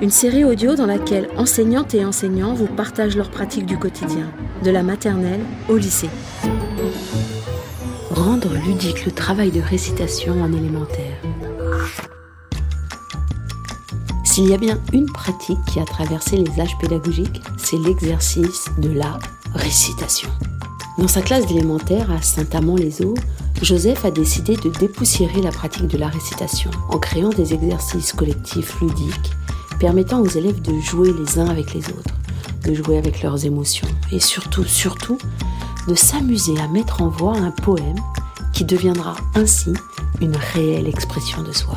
une série audio dans laquelle enseignantes et enseignants vous partagent leurs pratiques du quotidien, de la maternelle au lycée. Rendre ludique le travail de récitation en élémentaire. S'il y a bien une pratique qui a traversé les âges pédagogiques, c'est l'exercice de la récitation. Dans sa classe d'élémentaire à Saint-Amand-les-Eaux, Joseph a décidé de dépoussiérer la pratique de la récitation en créant des exercices collectifs ludiques permettant aux élèves de jouer les uns avec les autres, de jouer avec leurs émotions et surtout, surtout, de s'amuser à mettre en voix un poème qui deviendra ainsi une réelle expression de soi.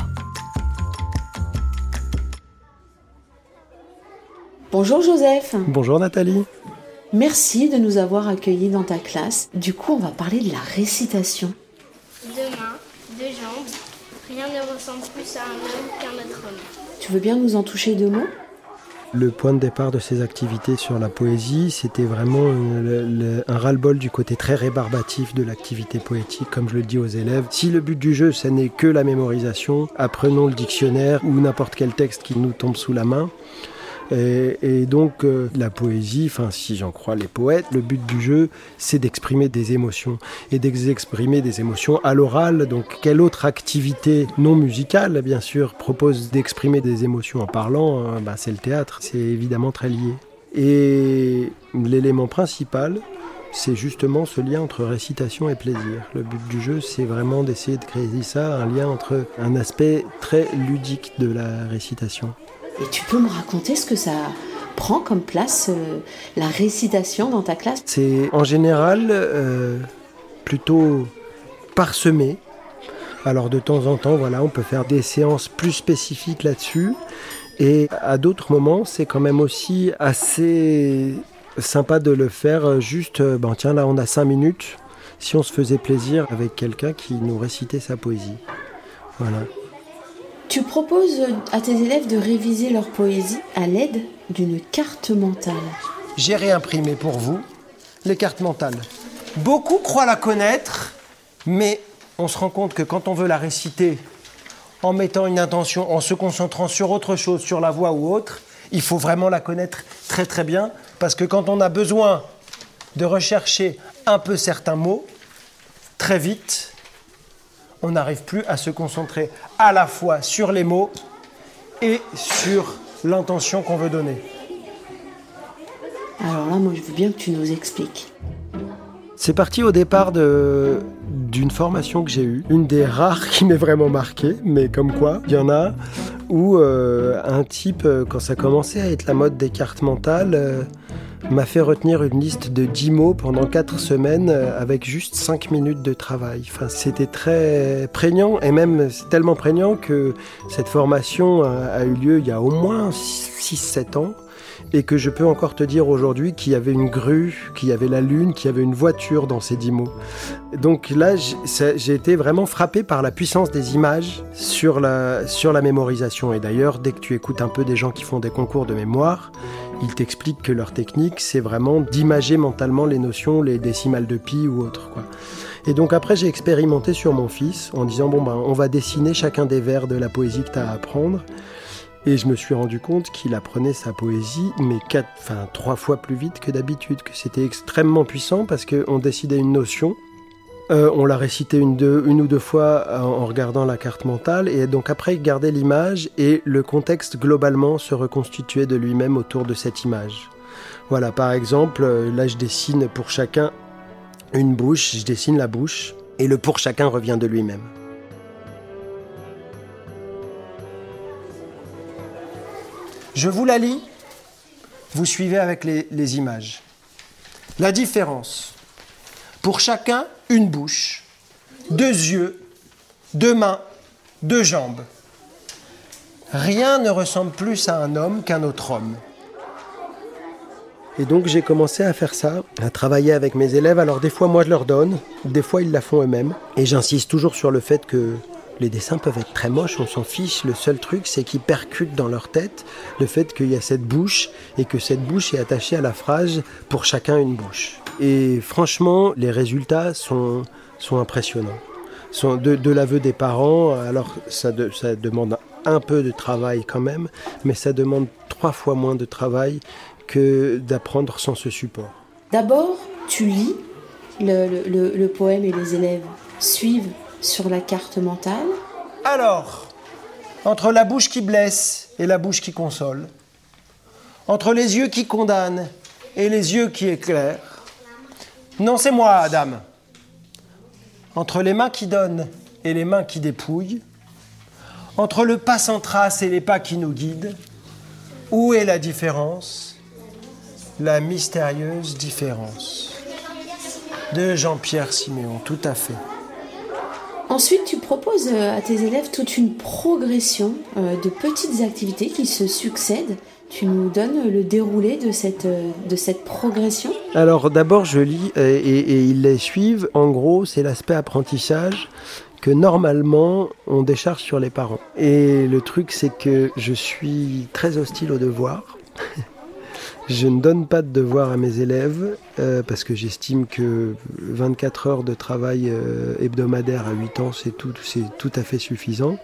Bonjour Joseph. Bonjour Nathalie. Merci de nous avoir accueillis dans ta classe. Du coup, on va parler de la récitation. Deux mains, deux jambes, rien ne ressemble plus à un homme qu'un autre homme. Tu veux bien nous en toucher deux mots? Le point de départ de ces activités sur la poésie, c'était vraiment euh, un ras-le-bol du côté très rébarbatif de l'activité poétique, comme je le dis aux élèves. Si le but du jeu, ce n'est que la mémorisation, apprenons le dictionnaire ou n'importe quel texte qui nous tombe sous la main. Et, donc euh, la poésie, enfin si j'en crois les poètes, le but du jeu, c'est d'exprimer des émotions et d'exprimer des émotions à l'oral. Donc quelle autre activité non musicale, bien sûr, propose d'exprimer des émotions en parlant euh, C'est le théâtre. C'est évidemment très lié. Et l'élément principal, c'est justement ce lien entre récitation et plaisir. Le but du jeu, c'est vraiment d'essayer de créer ça, un lien entre un aspect très ludique de la récitation. Et tu peux me raconter ce que ça prend comme place, euh, la récitation dans ta classe? C'est en général euh, plutôt parsemé. Alors de temps en temps, voilà, on peut faire des séances plus spécifiques là-dessus. Et à d'autres moments, c'est quand même aussi assez sympa de le faire euh, juste, ben tiens, là on a cinq minutes, si on se faisait plaisir avec quelqu'un qui nous récitait sa poésie. Voilà. Tu proposes à tes élèves de réviser leur poésie à l'aide d'une carte mentale. J'ai réimprimé pour vous les cartes mentales. Beaucoup croient la connaître, mais on se rend compte que quand on veut la réciter en mettant une intention, en se concentrant sur autre chose, sur la voix ou autre, il faut vraiment la connaître très très bien, parce que quand on a besoin de rechercher un peu certains mots, très vite, on n'arrive plus à se concentrer à la fois sur les mots et sur l'intention qu'on veut donner. Alors là, moi, je veux bien que tu nous expliques. C'est parti au départ de- d'une formation que j'ai eue, une des rares qui m'est vraiment marquée, mais comme quoi, il y en a où euh, un type, euh, quand ça commençait à être la mode des cartes mentales, euh, m'a fait retenir une liste de 10 mots pendant 4 semaines euh, avec juste 5 minutes de travail. C'était très prégnant et même tellement prégnant que cette formation a, a eu lieu il y a au moins 6-7 ans et que je peux encore te dire aujourd'hui qu'il y avait une grue, qu'il y avait la lune, qu'il y avait une voiture dans ces dix mots. Donc là, j'ai été vraiment frappé par la puissance des images sur la, sur la mémorisation. Et d'ailleurs, dès que tu écoutes un peu des gens qui font des concours de mémoire, ils t'expliquent que leur technique, c'est vraiment d'imager mentalement les notions, les décimales de pi ou autres. Quoi. Et donc après, j'ai expérimenté sur mon fils en disant, bon, ben, on va dessiner chacun des vers de la poésie que tu as à apprendre. Et je me suis rendu compte qu'il apprenait sa poésie, mais quatre, enfin, trois fois plus vite que d'habitude, que c'était extrêmement puissant parce qu'on décidait une notion, euh, on la récitait une, ou deux fois en, en regardant la carte mentale, et donc après il gardait l'image et le contexte globalement se reconstituait de lui-même autour de cette image. Voilà, par exemple, euh, là je dessine pour chacun une bouche, je dessine la bouche, et le pour chacun revient de lui-même. Je vous la lis, vous suivez avec les, images. La différence. Pour chacun, une bouche, deux yeux, deux mains, deux jambes. Rien ne ressemble plus à un homme qu'un autre homme. Et donc j'ai commencé à faire ça, à travailler avec mes élèves. Alors des fois moi je leur donne, des fois ils la font eux-mêmes. Et j'insiste toujours sur le fait que les dessins peuvent être très moches, on s'en fiche. Le seul truc, c'est qu'ils percutent dans leur tête le fait qu'il y a cette bouche et que cette bouche est attachée à la phrase pour chacun une bouche. Et franchement, les résultats sont, sont impressionnants. De, l'aveu des parents, alors ça, ça demande un peu de travail quand même, mais ça demande trois fois moins de travail que d'apprendre sans ce support. D'abord, tu lis le poème et les élèves suivent sur la carte mentale. Alors, entre la bouche qui blesse et la bouche qui console, entre les yeux qui condamnent et les yeux qui éclairent, non, c'est moi, Adam. Entre les mains qui donnent et les mains qui dépouillent, entre le pas sans trace et les pas qui nous guident, où est la différence La mystérieuse différence. De Jean-Pierre Siméon, tout à fait. Ensuite, tu proposes euh, à tes élèves toute une progression euh, de petites activités qui se succèdent. Tu nous donnes le déroulé de cette, euh, progression. Alors d'abord je lis et, et ils les suivent. En gros c'est l'aspect apprentissage que normalement on décharge sur les parents. Et le truc c'est que je suis très hostile aux devoirs. Je ne donne pas de devoirs à mes élèves euh, parce que j'estime que 24 heures de travail euh, hebdomadaire à 8 ans, c'est tout, c'est tout à fait suffisant.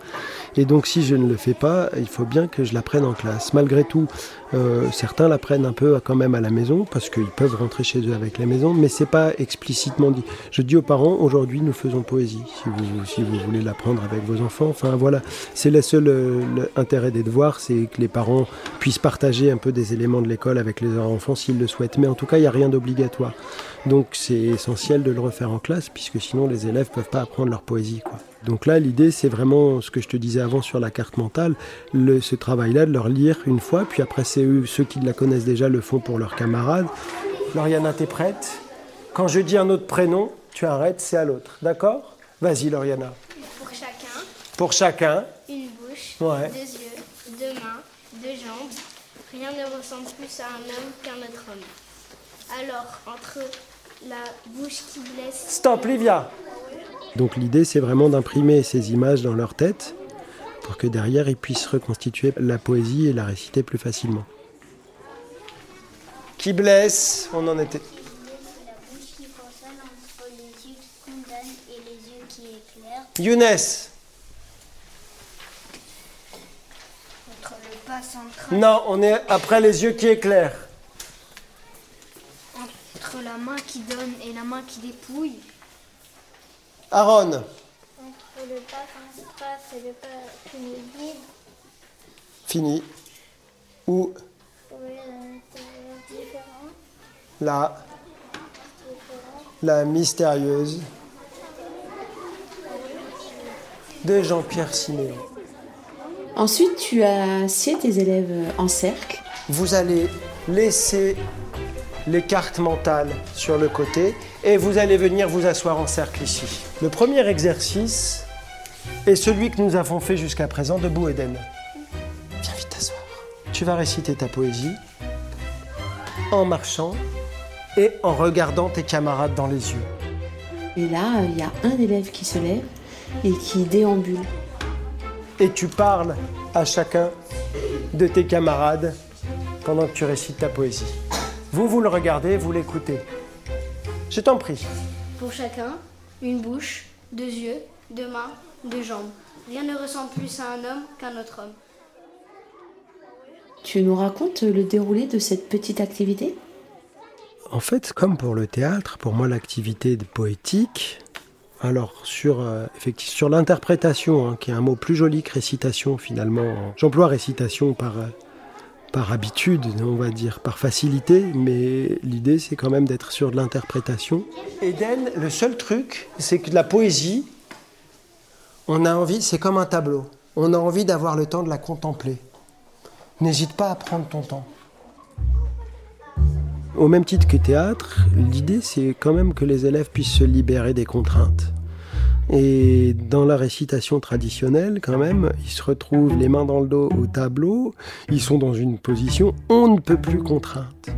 Et donc si je ne le fais pas, il faut bien que je l'apprenne en classe. Malgré tout, euh, certains l'apprennent un peu quand même à la maison parce qu'ils peuvent rentrer chez eux avec la maison, mais c'est pas explicitement dit. Je dis aux parents aujourd'hui nous faisons poésie. Si vous si vous voulez l'apprendre avec vos enfants, enfin voilà, c'est le seul euh, le intérêt des devoirs, c'est que les parents puissent partager un peu des éléments de l'école avec les enfants s'ils le souhaitent. Mais en tout cas, il n'y a rien d'obligatoire. Donc c'est essentiel de le refaire en classe puisque sinon les élèves peuvent pas apprendre leur poésie quoi. Donc là, l'idée, c'est vraiment ce que je te disais avant sur la carte mentale, le- ce travail-là, de leur lire une fois, puis après, c'est eux, ceux qui la connaissent déjà le font pour leurs camarades. Lauriana, t'es prête? Quand je dis un autre prénom, tu arrêtes, c'est à l'autre. D'accord? Vas-y, Lauriana. Pour chacun, Pour chacun, une bouche, Ouais. deux yeux, deux mains, deux jambes. Rien ne ressemble plus à un homme qu'un autre homme. Alors, entre la bouche qui blesse stop, Livia Donc l'idée, c'est vraiment d'imprimer ces images dans leur tête pour que derrière, ils puissent reconstituer la poésie et la réciter plus facilement. Qui blesse On en était. La bouche qui consonne entre les yeux qui condamnent et les yeux qui éclairent. Younes Entre le pas central, Non, on est après les yeux qui éclairent. Entre la main qui donne et la main qui dépouille. Aaron, Entre le pas central et le pas qui nous guide. fini. Différent. la, la mystérieuse de Jean-Pierre Siméon. Ensuite, tu as assieds tes élèves en cercle. Vous allez laisser les cartes mentales sur le côté et vous allez venir vous asseoir en cercle ici. Le premier exercice est celui que nous avons fait jusqu'à présent debout Eden. Viens vite t'asseoir. Tu vas réciter ta poésie en marchant et en regardant tes camarades dans les yeux. Et là, il y a un élève qui se lève et qui déambule. Et tu parles à chacun de tes camarades pendant que tu récites ta poésie. Vous, vous le regardez, vous l'écoutez. Je t'en prie. Pour chacun, une bouche, deux yeux, deux mains, deux jambes. Rien ne ressemble plus à un homme qu'un autre homme. Tu nous racontes le déroulé de cette petite activité? En fait, comme pour le théâtre, pour moi l'activité de poétique, alors sur, euh, effectivement, sur l'interprétation, hein, qui est un mot plus joli que récitation finalement, j'emploie récitation par, euh, par habitude, on va dire, par facilité, mais l'idée c'est quand même d'être sur de l'interprétation. Eden, le seul truc, c'est que la poésie, on a envie, c'est comme un tableau, on a envie d'avoir le temps de la contempler. N'hésite pas à prendre ton temps. Au même titre que théâtre, l'idée c'est quand même que les élèves puissent se libérer des contraintes. Et dans la récitation traditionnelle, quand même, ils se retrouvent les mains dans le dos au tableau, ils sont dans une position on ne peut plus contrainte.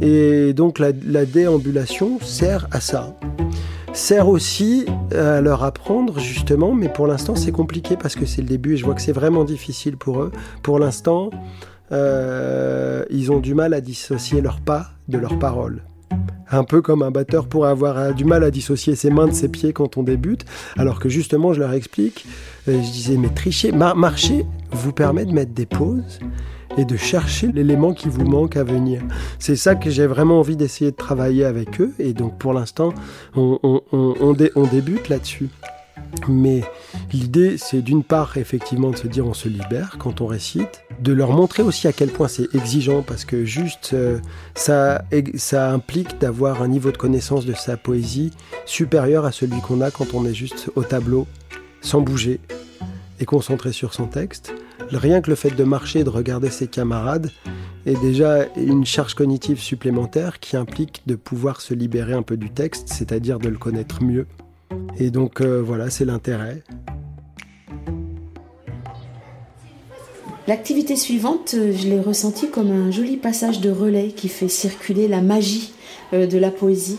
Et donc la, la déambulation sert à ça sert aussi à leur apprendre justement, mais pour l'instant c'est compliqué parce que c'est le début et je vois que c'est vraiment difficile pour eux. Pour l'instant, euh, ils ont du mal à dissocier leurs pas de leurs paroles. Un peu comme un batteur pourrait avoir euh, du mal à dissocier ses mains de ses pieds quand on débute, alors que justement je leur explique, euh, je disais mais tricher, marcher vous permet de mettre des pauses et de chercher l'élément qui vous manque à venir. C'est ça que j'ai vraiment envie d'essayer de travailler avec eux. Et donc pour l'instant, on, on, débute là-dessus. Mais l'idée, c'est d'une part, effectivement, de se dire on se libère quand on récite, de leur montrer aussi à quel point c'est exigeant, parce que juste, euh, ça, implique d'avoir un niveau de connaissance de sa poésie supérieur à celui qu'on a quand on est juste au tableau, sans bouger, et concentré sur son texte. Rien que le fait de marcher et de regarder ses camarades est déjà une charge cognitive supplémentaire qui implique de pouvoir se libérer un peu du texte, c'est-à-dire de le connaître mieux. Et donc euh, voilà, c'est l'intérêt. L'activité suivante, euh, je l'ai ressentie comme un joli passage de relais qui fait circuler la magie euh, de la poésie.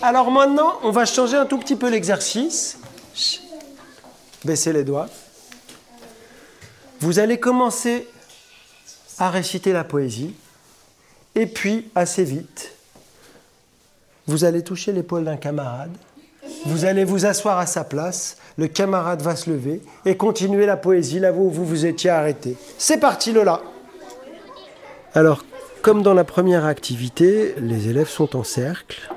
Alors maintenant, on va changer un tout petit peu l'exercice. Baissez les doigts. Vous allez commencer à réciter la poésie, et puis assez vite, vous allez toucher l'épaule d'un camarade, vous allez vous asseoir à sa place, le camarade va se lever et continuer la poésie là où vous vous étiez arrêté. C'est parti Lola Alors, comme dans la première activité, les élèves sont en cercle,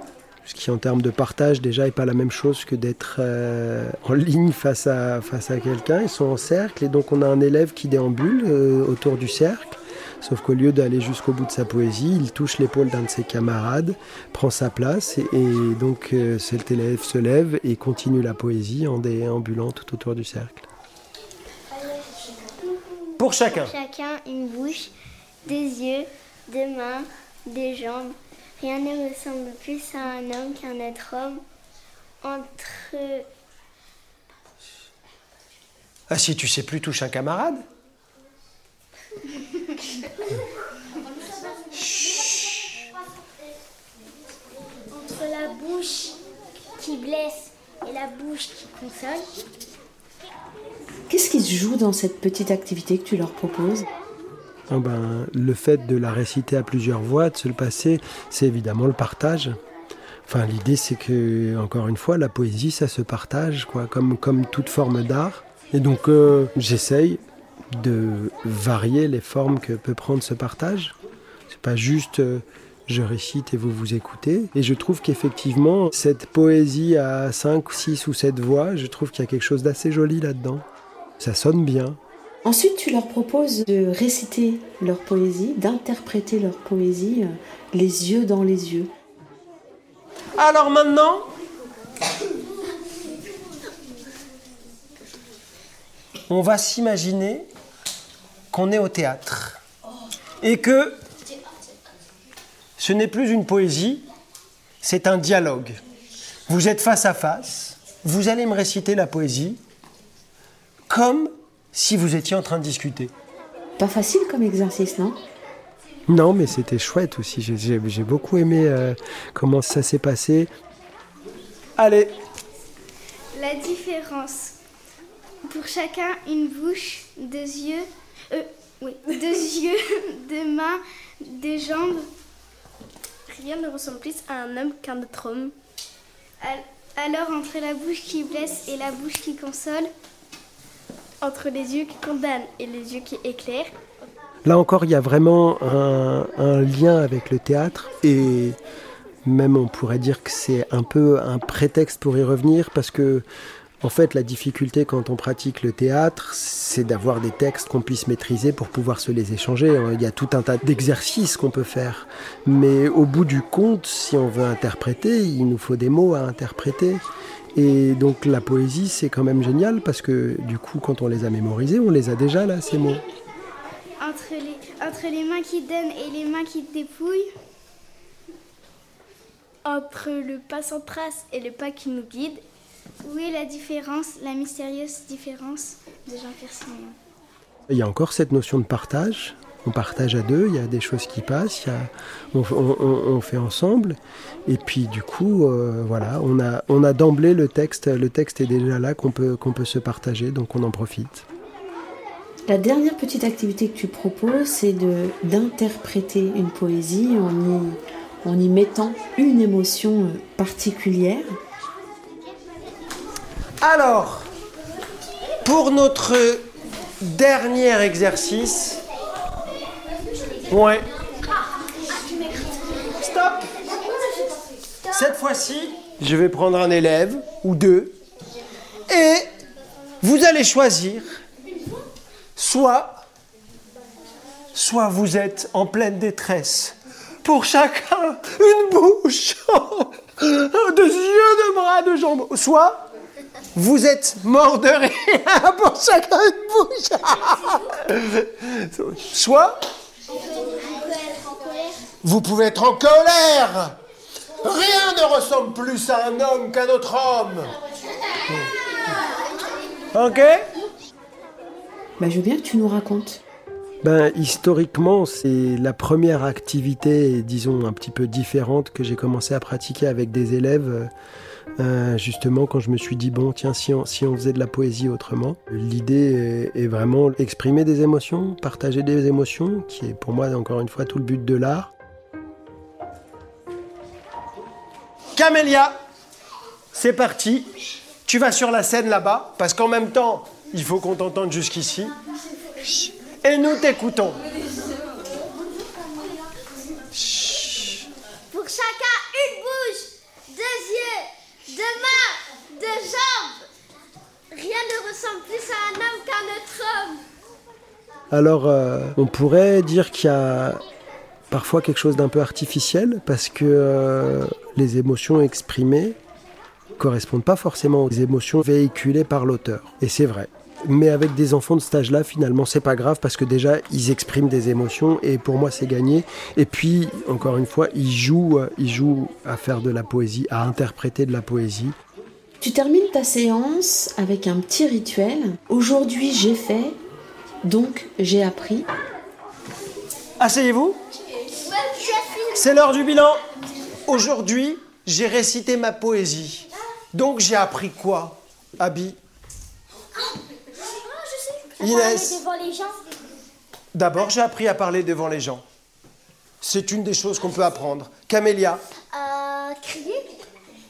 ce qui en termes de partage déjà n'est pas la même chose que d'être euh, en ligne face à, face à quelqu'un. Ils sont en cercle et donc on a un élève qui déambule euh, autour du cercle. Sauf qu'au lieu d'aller jusqu'au bout de sa poésie, il touche l'épaule d'un de ses camarades, prend sa place et, donc euh, cet élève se lève et continue la poésie en déambulant tout autour du cercle. Pour chacun. Chacun une bouche, des yeux, des mains, des jambes, Rien ne ressemble plus à un homme qu'un être homme. Entre. Ah, si tu sais plus, touche un camarade Entre la bouche qui blesse et la bouche qui console. Qu'est-ce qui se joue dans cette petite activité que tu leur proposes? Ah ben, le fait de la réciter à plusieurs voix, de se le passer, c'est évidemment le partage. Enfin, l'idée, c'est que, encore une fois, la poésie, ça se partage, quoi, comme, comme toute forme d'art. Et donc, euh, j'essaye de varier les formes que peut prendre ce partage. C'est pas juste euh, je récite et vous vous écoutez. Et je trouve qu'effectivement, cette poésie à 5, 6 ou 7 voix, je trouve qu'il y a quelque chose d'assez joli là-dedans. Ça sonne bien. Ensuite, tu leur proposes de réciter leur poésie, d'interpréter leur poésie, euh, les yeux dans les yeux. Alors maintenant, on va s'imaginer qu'on est au théâtre et que ce n'est plus une poésie, c'est un dialogue. Vous êtes face à face, vous allez me réciter la poésie comme si vous étiez en train de discuter. Pas facile comme exercice, non? Non, mais c'était chouette aussi. J'ai beaucoup aimé euh, comment ça s'est passé. Allez La différence. Pour chacun, une bouche, deux yeux, euh, deux yeux, deux mains, des jambes. Rien ne ressemble plus à un homme qu'un autre homme. Alors, entre la bouche qui blesse et la bouche qui console, entre les yeux qui condamnent et les yeux qui éclairent. Là encore, il y a vraiment un, lien avec le théâtre et même on pourrait dire que c'est un peu un prétexte pour y revenir parce que en fait la difficulté quand on pratique le théâtre c'est d'avoir des textes qu'on puisse maîtriser pour pouvoir se les échanger. Il y a tout un tas d'exercices qu'on peut faire mais au bout du compte si on veut interpréter il nous faut des mots à interpréter et donc la poésie, c'est quand même génial parce que du coup, quand on les a mémorisés, on les a déjà là, ces mots. Entre les, entre les mains qui donnent et les mains qui dépouillent, entre le pas sans trace et le pas qui nous guide, où est la différence, la mystérieuse différence de Jean-Pierre Il y a encore cette notion de partage on partage à deux, il y a des choses qui passent, on, fait ensemble. Et puis du coup, euh, voilà, on a, on a d'emblée le texte, le texte est déjà là qu'on peut, qu'on peut se partager, donc on en profite. La dernière petite activité que tu proposes, c'est d'interpréter une poésie en y, en y mettant une émotion euh, particulière. Alors, pour notre dernier exercice, ouais. Stop. Cette fois-ci, je vais prendre un élève ou deux et vous allez choisir soit soit vous êtes en pleine détresse. Pour chacun, une bouche, deux yeux, deux bras, deux jambes. Soit vous êtes mort de rire pour chacun une bouche. Soit vous pouvez être en colère. Rien ne ressemble plus à un homme qu'un autre homme. Ok bah, Je veux bien que tu nous racontes. Ben, historiquement, c'est la première activité, disons, un petit peu différente que j'ai commencé à pratiquer avec des élèves. Euh, justement, quand je me suis dit, bon, tiens, si on, si on faisait de la poésie autrement, l'idée est, vraiment exprimer des émotions, partager des émotions, qui est pour moi, encore une fois, tout le but de l'art. Camélia, c'est parti. Tu vas sur la scène là-bas, parce qu'en même temps, il faut qu'on t'entende jusqu'ici. Et nous t'écoutons. Pour chacun, une bouche, deux yeux, deux mains, deux jambes. Rien Alors, euh, on pourrait dire qu'il y a parfois quelque chose d'un peu artificiel parce que euh, les émotions exprimées correspondent pas forcément aux émotions véhiculées par l'auteur. Et c'est vrai. Mais avec des enfants de cet âge-là, finalement, c'est pas grave parce que déjà, ils expriment des émotions et pour moi, c'est gagné. Et puis, encore une fois, ils jouent, ils jouent à faire de la poésie, à interpréter de la poésie. Tu termines ta séance avec un petit rituel. Aujourd'hui, j'ai fait, donc j'ai appris. Asseyez-vous. C'est l'heure du bilan. Aujourd'hui, j'ai récité ma poésie. Donc j'ai appris quoi, Abby? Inès. D'abord, j'ai appris à parler devant les gens. C'est une des choses qu'on peut apprendre. Camélia?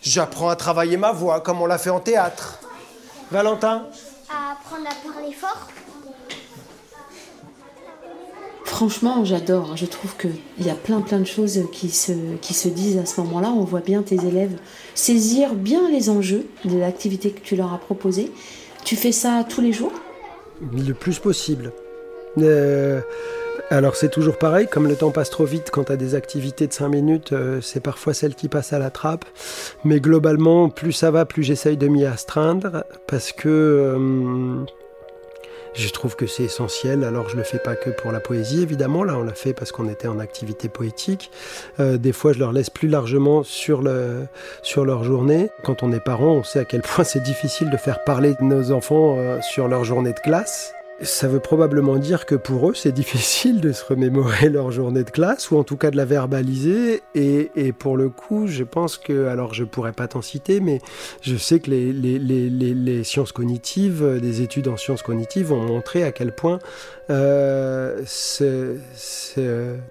J'apprends à travailler ma voix comme on l'a fait en théâtre. Valentin À apprendre à parler fort Franchement, j'adore. Je trouve qu'il y a plein plein de choses qui se, qui se disent à ce moment-là. On voit bien tes élèves saisir bien les enjeux de l'activité que tu leur as proposée. Tu fais ça tous les jours? Le plus possible. Euh, alors c'est toujours pareil, comme le temps passe trop vite quand tu as des activités de 5 minutes, euh, c'est parfois celle qui passe à la trappe. Mais globalement, plus ça va, plus j'essaye de m'y astreindre parce que... Euh, je trouve que c'est essentiel. Alors je le fais pas que pour la poésie, évidemment. Là, on l'a fait parce qu'on était en activité poétique. Euh, des fois, je leur laisse plus largement sur, le, sur leur journée. Quand on est parent, on sait à quel point c'est difficile de faire parler nos enfants sur leur journée de classe. Ça veut probablement dire que pour eux, c'est difficile de se remémorer leur journée de classe, ou en tout cas de la verbaliser. Et, pour le coup, je pense que, alors je pourrais pas t'en citer, mais je sais que les, sciences cognitives, des études en sciences cognitives ont montré à quel point euh, cette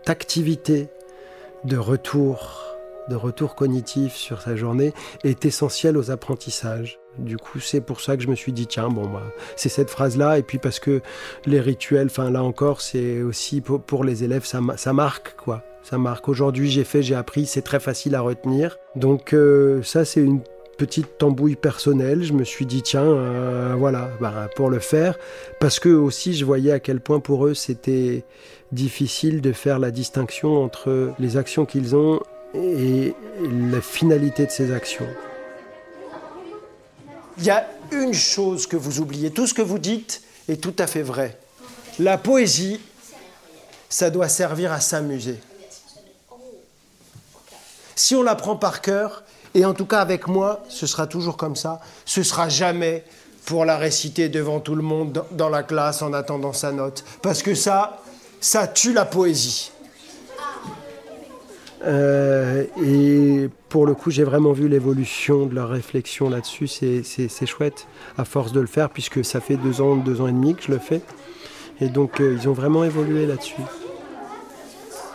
activité de retour, de retour cognitif sur sa journée est essentielle aux apprentissages. Du coup, c'est pour ça que je me suis dit, tiens, bon, bah, c'est cette phrase-là. Et puis parce que les rituels, enfin là encore, c'est aussi pour, les élèves, ça, ça marque, quoi. Ça marque. Aujourd'hui, j'ai fait, j'ai appris, c'est très facile à retenir. Donc euh, ça, c'est une petite tambouille personnelle. Je me suis dit, tiens, euh, voilà, bah, pour le faire. Parce que aussi, je voyais à quel point pour eux, c'était difficile de faire la distinction entre les actions qu'ils ont et la finalité de ces actions. Il y a une chose que vous oubliez. Tout ce que vous dites est tout à fait vrai. La poésie, ça doit servir à s'amuser. Si on la prend par cœur, et en tout cas avec moi, ce sera toujours comme ça, ce sera jamais pour la réciter devant tout le monde dans la classe en attendant sa note. Parce que ça, ça tue la poésie. Euh, et pour le coup, j'ai vraiment vu l'évolution de leur réflexion là-dessus. C'est chouette, à force de le faire, puisque ça fait deux ans, deux ans et demi que je le fais. Et donc, euh, ils ont vraiment évolué là-dessus.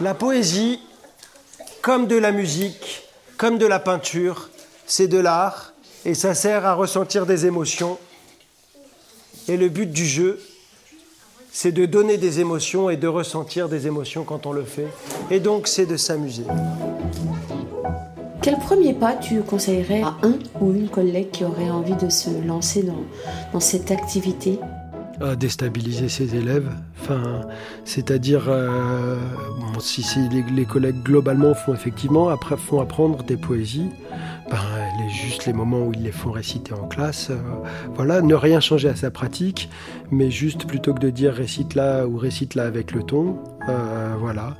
La poésie, comme de la musique, comme de la peinture, c'est de l'art, et ça sert à ressentir des émotions. Et le but du jeu, c'est de donner des émotions et de ressentir des émotions quand on le fait. Et donc, c'est de s'amuser. Quel premier pas tu conseillerais à un ou une collègue qui aurait envie de se lancer dans, dans cette activité? À déstabiliser ses élèves. Enfin, c'est-à-dire, euh, si, les, collègues globalement font effectivement, après font apprendre des poésies, ben, les, juste les moments où ils les font réciter en classe, euh, voilà, ne rien changer à sa pratique, mais juste plutôt que de dire récite là ou récite là avec le ton, euh, voilà,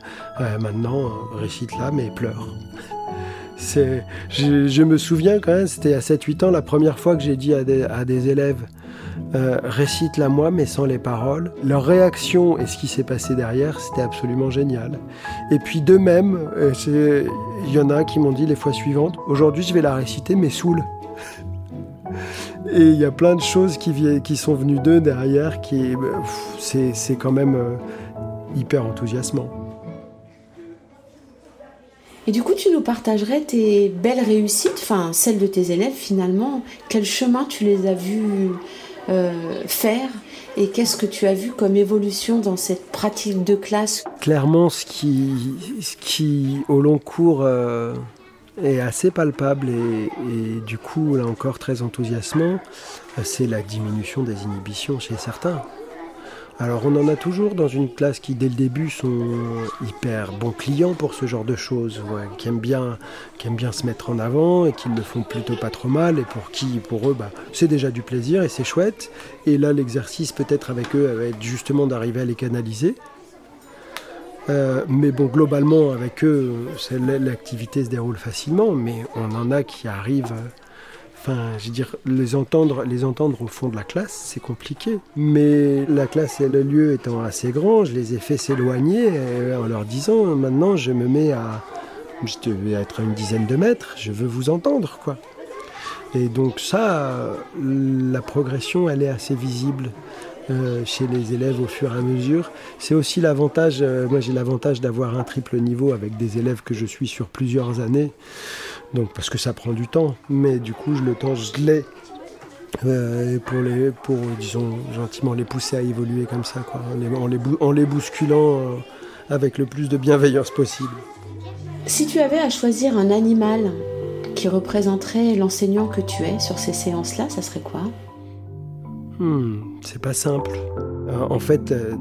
maintenant récite là mais pleure. Je, me souviens quand même, c'était à 7-8 ans la première fois que j'ai dit à des élèves euh, récite-la moi mais sans les paroles. Leur réaction et ce qui s'est passé derrière, c'était absolument génial. Et puis de même, euh, il y en a qui m'ont dit les fois suivantes, aujourd'hui je vais la réciter mais saoule. Et il y a plein de choses qui, sont venues d'eux derrière, qui c'est quand même euh, hyper enthousiasmant. Et du coup, tu nous partagerais tes belles réussites, enfin celles de tes élèves finalement. Quel chemin tu les as vus euh, faire et qu'est-ce que tu as vu comme évolution dans cette pratique de classe? Clairement, ce qui, ce qui au long cours euh, est assez palpable et, et, du coup, là encore, très enthousiasmant, euh, c'est la diminution des inhibitions chez certains. Alors on en a toujours dans une classe qui dès le début sont hyper bons clients pour ce genre de choses, qui, aiment bien, se mettre en avant et qui le font plutôt pas trop mal et pour qui pour eux bah, c'est déjà du plaisir et c'est chouette. Et là l'exercice peut-être avec eux va être justement d'arriver à les canaliser. Euh, mais bon, globalement, avec eux, l'activité se déroule facilement, mais on en a qui arrivent Enfin, je veux dire, les entendre, les entendre au fond de la classe, c'est compliqué. Mais la classe et le lieu étant assez grand, je les ai fait s'éloigner euh, en leur disant maintenant je me mets à. Je vais être à une dizaine de mètres, je veux vous entendre, quoi. Et donc, ça, la progression, elle est assez visible. Euh, chez les élèves au fur et à mesure. C'est aussi l'avantage, euh, moi j'ai l'avantage d'avoir un triple niveau avec des élèves que je suis sur plusieurs années. Donc parce que ça prend du temps, mais du coup je le temps je l'ai euh, pour les pour disons gentiment les pousser à évoluer comme ça quoi, en les, en les, bousculant euh, avec le plus de bienveillance possible. Si tu avais à choisir un animal qui représenterait l'enseignant que tu es sur ces séances-là, ça serait quoi? Hmm, c'est pas simple. Euh, en fait, euh,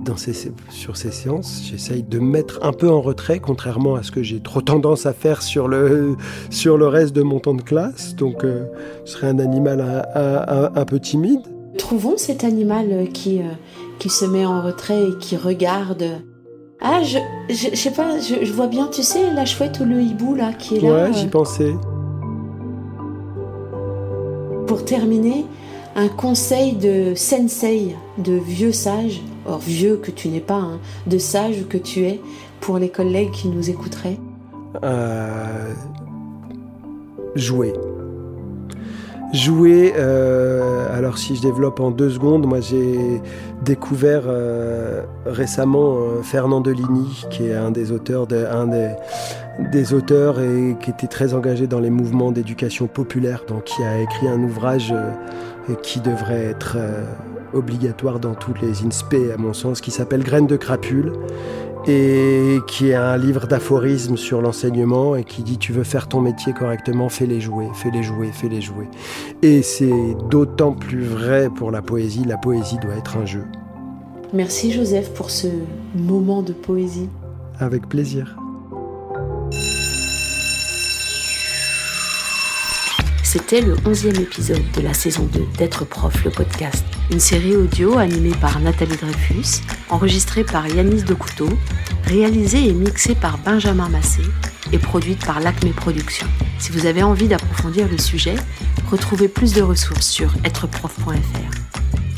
sur ces séances, j'essaye de me mettre un peu en retrait, contrairement à ce que j'ai trop tendance à faire sur le, sur le reste de mon temps de classe. Donc, euh, je serais un animal un, peu timide. Trouvons cet animal qui, qui se met en retrait et qui regarde. Ah, je, je, sais pas, je, vois bien, tu sais, la chouette ou le hibou là qui est là. Ouais, j'y pensais. Pour terminer, un conseil de sensei, de vieux sage, or vieux que tu n'es pas, hein, de sage que tu es, pour les collègues qui nous écouteraient euh, Jouer. Jouer, euh, alors si je développe en deux secondes, moi j'ai découvert euh, récemment Fernand Deligny, qui est un des auteurs, des auteurs et qui était très engagé dans les mouvements d'éducation populaire, donc qui a écrit un ouvrage qui devrait être euh, obligatoire dans toutes les INSPE, à mon sens, qui s'appelle Graines de crapule et qui est un livre d'aphorismes sur l'enseignement et qui dit tu veux faire ton métier correctement, fais-les jouer, fais-les jouer, fais-les jouer. Et c'est d'autant plus vrai pour la poésie, la poésie doit être un jeu. Merci Joseph pour ce moment de poésie. Avec plaisir. C'était le 11e épisode de la saison 2 d'être prof, le podcast. Une série audio animée par Nathalie Dreyfus, enregistrée par Yanis Decouteau, réalisée et mixée par Benjamin Massé et produite par l'Acme Productions. Si vous avez envie d'approfondir le sujet, retrouvez plus de ressources sur êtreprof.fr.